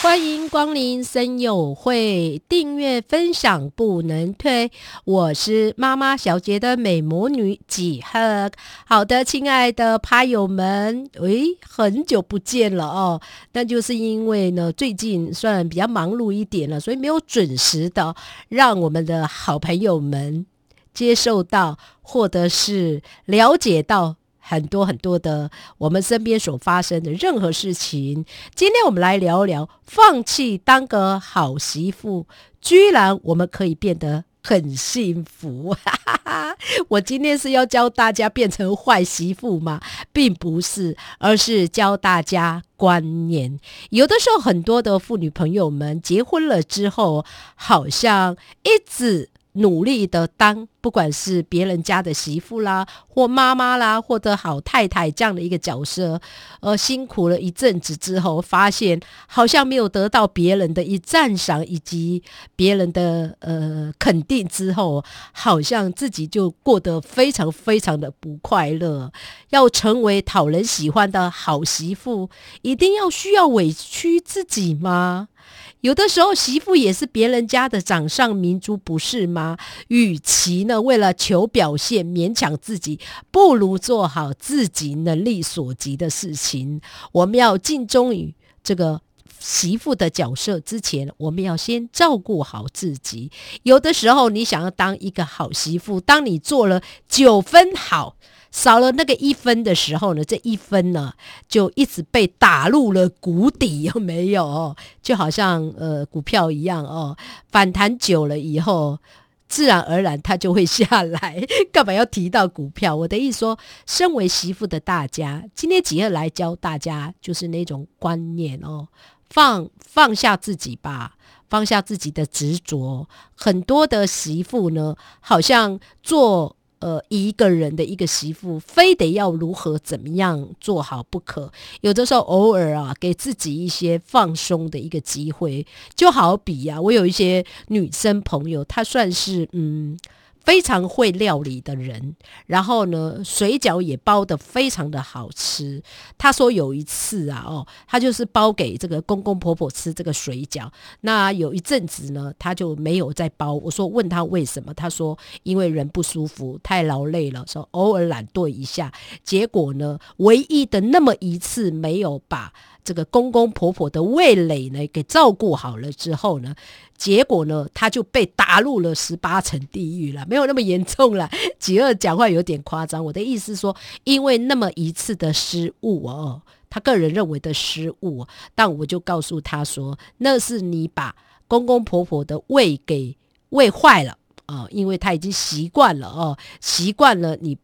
欢迎光临森友会，订阅分享不能退。我是妈妈小姐的美魔女几何。好的，亲爱的趴友们，喂，很久不见了哦。那就是因为呢，最近算比较忙碌一点了，所以没有准时的让我们的好朋友们接受到，或者是了解到。很多很多的我们身边所发生的任何事情，今天我们来聊聊放弃当个好媳妇，居然我们可以变得很幸福。我今天是要教大家变成坏媳妇吗？并不是，而是教大家观念。有的时候，很多的妇女朋友们结婚了之后，好像一直。努力的当，不管是别人家的媳妇啦，或妈妈啦，或者好太太这样的一个角色，呃，辛苦了一阵子之后，发现好像没有得到别人的一赞赏以及别人的呃肯定之后，好像自己就过得非常非常的不快乐。要成为讨人喜欢的好媳妇，一定要需要委屈自己吗？有的时候，媳妇也是别人家的掌上明珠，不是吗？与其呢为了求表现勉强自己，不如做好自己能力所及的事情。我们要尽忠于这个媳妇的角色之前，我们要先照顾好自己。有的时候，你想要当一个好媳妇，当你做了九分好。少了那个一分的时候呢，这一分呢就一直被打入了谷底，有没有？就好像呃股票一样哦，反弹久了以后，自然而然它就会下来。干嘛要提到股票？我的意思说，身为媳妇的大家，今天几夜来教大家，就是那种观念哦，放放下自己吧，放下自己的执着。很多的媳妇呢，好像做。呃，一个人的一个媳妇，非得要如何怎么样做好不可？有的时候，偶尔啊，给自己一些放松的一个机会，就好比呀，我有一些女生朋友，她算是嗯。非常会料理的人，然后呢，水饺也包的非常的好吃。他说有一次啊，哦，他就是包给这个公公婆婆吃这个水饺。那有一阵子呢，他就没有再包。我说问他为什么，他说因为人不舒服，太劳累了，说偶尔懒惰一下。结果呢，唯一的那么一次没有把。这个公公婆婆的味蕾呢，给照顾好了之后呢，结果呢，他就被打入了十八层地狱了，没有那么严重了。吉二讲话有点夸张，我的意思说，因为那么一次的失误哦，他个人认为的失误，但我就告诉他说，那是你把公公婆婆的胃给喂坏了啊，因为他已经习惯了哦，习惯了你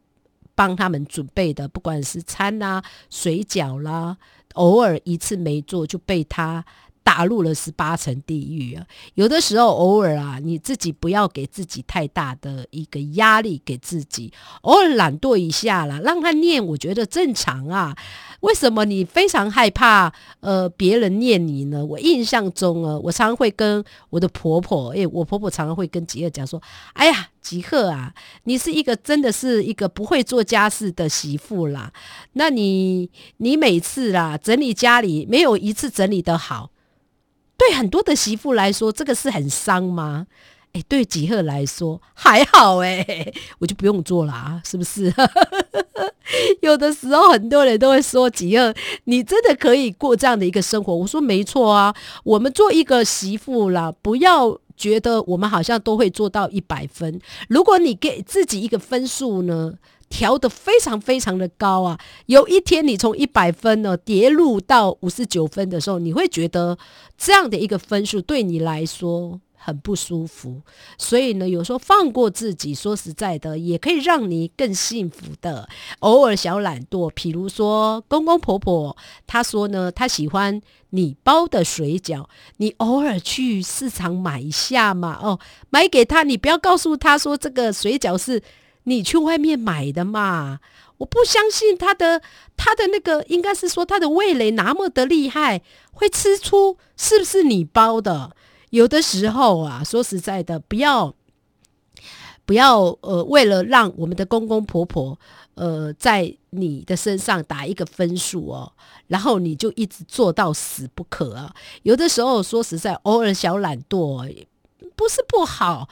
帮他们准备的，不管是餐啦、水饺啦。偶尔一次没做就被他打入了十八层地狱啊！有的时候偶尔啊，你自己不要给自己太大的一个压力，给自己偶尔懒惰一下啦，让他念，我觉得正常啊。为什么你非常害怕呃别人念你呢？我印象中啊，我常常会跟我的婆婆，诶，我婆婆常常会跟吉尔讲说：“哎呀。”吉赫啊，你是一个真的是一个不会做家事的媳妇啦。那你你每次啦整理家里没有一次整理的好，对很多的媳妇来说，这个是很伤吗？哎，对吉赫来说还好哎，我就不用做了啊，是不是？有的时候很多人都会说吉赫，你真的可以过这样的一个生活。我说没错啊，我们做一个媳妇啦，不要。觉得我们好像都会做到一百分。如果你给自己一个分数呢，调的非常非常的高啊，有一天你从一百分呢跌入到五十九分的时候，你会觉得这样的一个分数对你来说。很不舒服，所以呢，有时候放过自己，说实在的，也可以让你更幸福的。偶尔小懒惰，比如说公公婆婆，他说呢，他喜欢你包的水饺，你偶尔去市场买一下嘛，哦，买给他，你不要告诉他说这个水饺是你去外面买的嘛。我不相信他的他的那个，应该是说他的味蕾那么的厉害，会吃出是不是你包的。有的时候啊，说实在的，不要不要呃，为了让我们的公公婆婆呃在你的身上打一个分数哦，然后你就一直做到死不可啊。有的时候说实在，偶尔小懒惰不是不好。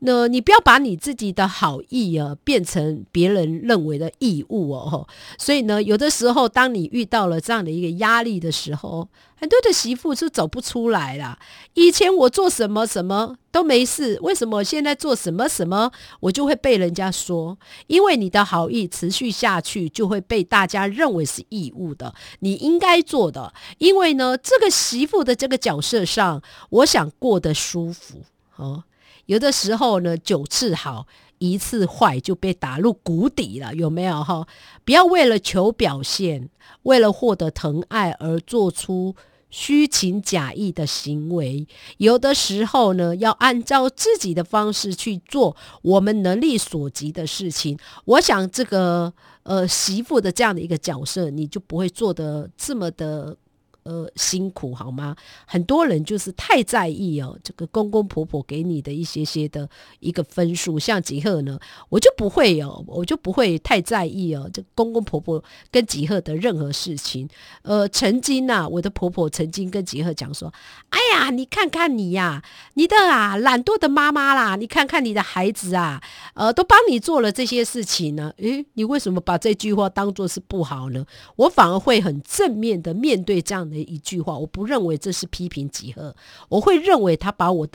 那你不要把你自己的好意啊变成别人认为的义务哦，所以呢，有的时候当你遇到了这样的一个压力的时候，很多的媳妇是走不出来啦。以前我做什么什么都没事，为什么现在做什么什么我就会被人家说？因为你的好意持续下去，就会被大家认为是义务的，你应该做的。因为呢，这个媳妇的这个角色上，我想过得舒服哦。有的时候呢，九次好，一次坏就被打入谷底了，有没有哈？不要为了求表现，为了获得疼爱而做出虚情假意的行为。有的时候呢，要按照自己的方式去做我们能力所及的事情。我想这个呃媳妇的这样的一个角色，你就不会做的这么的。呃，辛苦好吗？很多人就是太在意哦，这个公公婆婆给你的一些些的一个分数。像吉赫呢，我就不会哦，我就不会太在意哦，这公公婆婆跟吉赫的任何事情。呃，曾经呐，我的婆婆曾经跟吉赫讲说：“哎呀，你看看你呀，你的啊懒惰的妈妈啦，你看看你的孩子啊，呃，都帮你做了这些事情呢。诶，你为什么把这句话当做是不好呢？我反而会很正面的面对这样。”的一句话，我不认为这是批评集合，我会认为他把我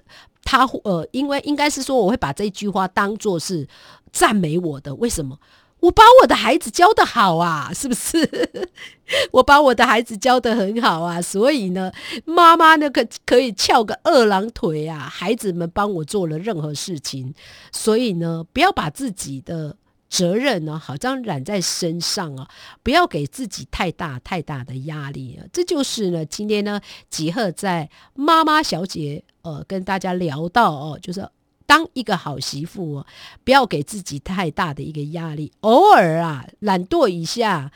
他呃，因为应该是说，我会把这句话当做是赞美我的。为什么？我把我的孩子教的好啊，是不是？我把我的孩子教的很好啊，所以呢，妈妈呢可可以翘个二郎腿啊，孩子们帮我做了任何事情，所以呢，不要把自己的。责任呢，好像染在身上啊！不要给自己太大太大的压力啊！这就是呢，今天呢，吉赫在妈妈小姐呃跟大家聊到哦，就是当一个好媳妇，不要给自己太大的一个压力，偶尔啊懒惰一下。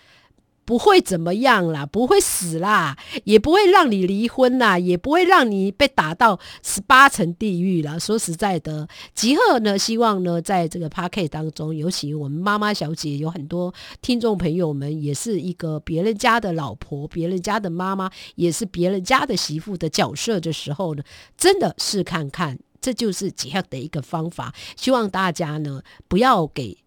不会怎么样啦，不会死啦，也不会让你离婚啦，也不会让你被打到十八层地狱啦。说实在的，吉赫呢，希望呢，在这个 p a r k 当中，尤其我们妈妈小姐有很多听众朋友们，也是一个别人家的老婆，别人家的妈妈，也是别人家的媳妇的角色的时候呢，真的是看看，这就是吉赫的一个方法。希望大家呢，不要给。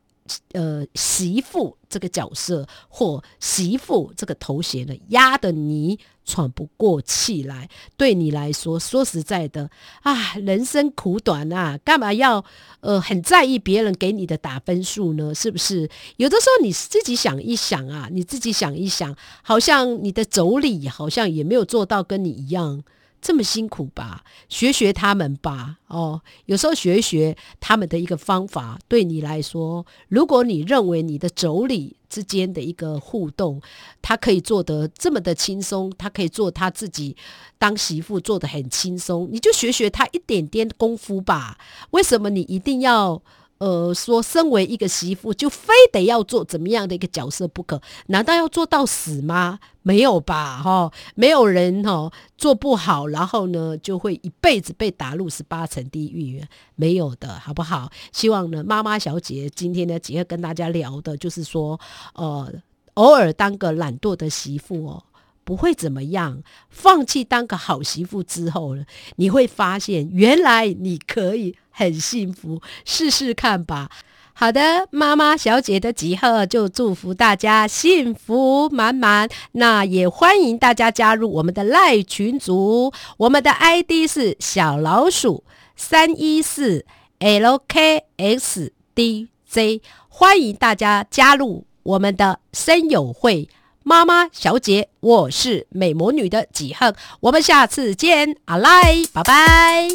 呃，媳妇这个角色或媳妇这个头衔呢，压得你喘不过气来。对你来说，说实在的啊，人生苦短啊，干嘛要呃很在意别人给你的打分数呢？是不是？有的时候你自己想一想啊，你自己想一想，好像你的妯娌好像也没有做到跟你一样。这么辛苦吧，学学他们吧。哦，有时候学一学他们的一个方法，对你来说，如果你认为你的妯娌之间的一个互动，他可以做得这么的轻松，他可以做他自己当媳妇做得很轻松，你就学学他一点点功夫吧。为什么你一定要？呃，说身为一个媳妇，就非得要做怎么样的一个角色不可？难道要做到死吗？没有吧，哈，没有人哈做不好，然后呢就会一辈子被打入十八层地狱，没有的，好不好？希望呢，妈妈小姐今天呢，只要跟大家聊的就是说，呃，偶尔当个懒惰的媳妇哦。不会怎么样，放弃当个好媳妇之后呢，你会发现原来你可以很幸福，试试看吧。好的，妈妈小姐的集合就祝福大家幸福满满。那也欢迎大家加入我们的赖群组，我们的 ID 是小老鼠三一四 LKSDJ，欢迎大家加入我们的声友会。妈妈小姐，我是美魔女的几恨，我们下次见，阿赖，拜拜。